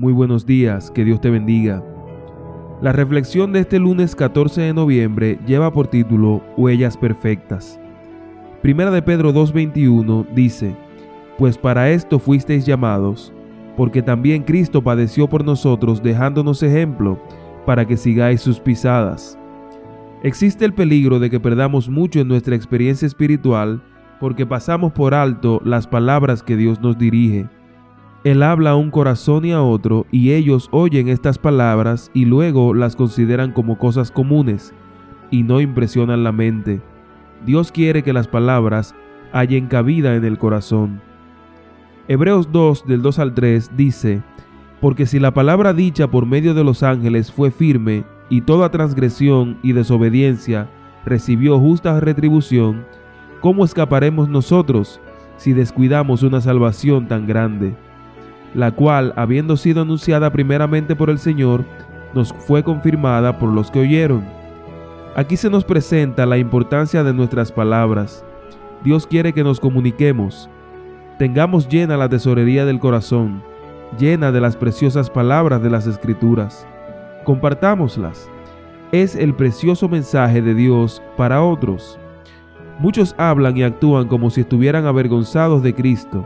Muy buenos días, que Dios te bendiga. La reflexión de este lunes 14 de noviembre lleva por título Huellas Perfectas. Primera de Pedro 2.21 dice, Pues para esto fuisteis llamados, porque también Cristo padeció por nosotros dejándonos ejemplo, para que sigáis sus pisadas. Existe el peligro de que perdamos mucho en nuestra experiencia espiritual porque pasamos por alto las palabras que Dios nos dirige él habla a un corazón y a otro, y ellos oyen estas palabras y luego las consideran como cosas comunes, y no impresionan la mente. Dios quiere que las palabras hallen cabida en el corazón. Hebreos 2 del 2 al 3 dice, Porque si la palabra dicha por medio de los ángeles fue firme, y toda transgresión y desobediencia recibió justa retribución, ¿cómo escaparemos nosotros si descuidamos una salvación tan grande? La cual, habiendo sido anunciada primeramente por el Señor, nos fue confirmada por los que oyeron. Aquí se nos presenta la importancia de nuestras palabras. Dios quiere que nos comuniquemos. Tengamos llena la tesorería del corazón, llena de las preciosas palabras de las Escrituras. Compartámoslas. Es el precioso mensaje de Dios para otros. Muchos hablan y actúan como si estuvieran avergonzados de Cristo.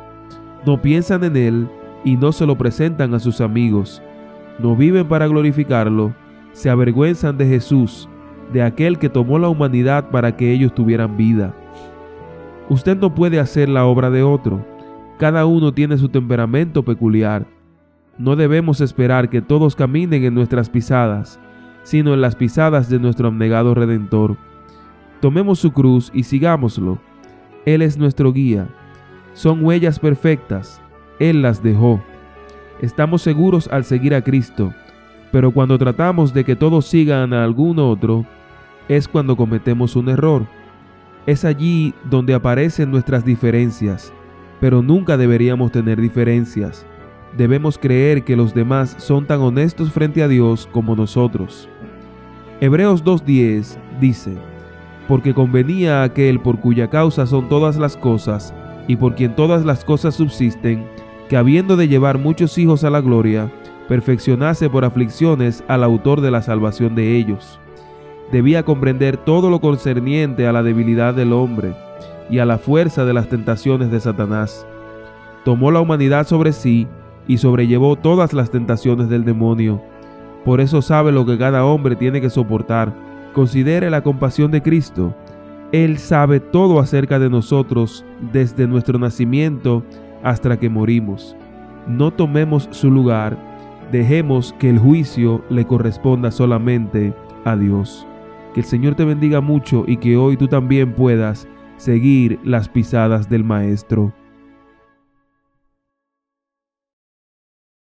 No piensan en Él y no se lo presentan a sus amigos. No viven para glorificarlo, se avergüenzan de Jesús, de aquel que tomó la humanidad para que ellos tuvieran vida. Usted no puede hacer la obra de otro. Cada uno tiene su temperamento peculiar. No debemos esperar que todos caminen en nuestras pisadas, sino en las pisadas de nuestro abnegado Redentor. Tomemos su cruz y sigámoslo. Él es nuestro guía. Son huellas perfectas, él las dejó. Estamos seguros al seguir a Cristo, pero cuando tratamos de que todos sigan a algún otro, es cuando cometemos un error. Es allí donde aparecen nuestras diferencias, pero nunca deberíamos tener diferencias. Debemos creer que los demás son tan honestos frente a Dios como nosotros. Hebreos 2.10 dice, porque convenía a aquel por cuya causa son todas las cosas, y por quien todas las cosas subsisten, que habiendo de llevar muchos hijos a la gloria, perfeccionase por aflicciones al autor de la salvación de ellos. Debía comprender todo lo concerniente a la debilidad del hombre y a la fuerza de las tentaciones de Satanás. Tomó la humanidad sobre sí y sobrellevó todas las tentaciones del demonio. Por eso sabe lo que cada hombre tiene que soportar. Considere la compasión de Cristo. Él sabe todo acerca de nosotros desde nuestro nacimiento hasta que morimos. No tomemos su lugar, dejemos que el juicio le corresponda solamente a Dios. Que el Señor te bendiga mucho y que hoy tú también puedas seguir las pisadas del Maestro.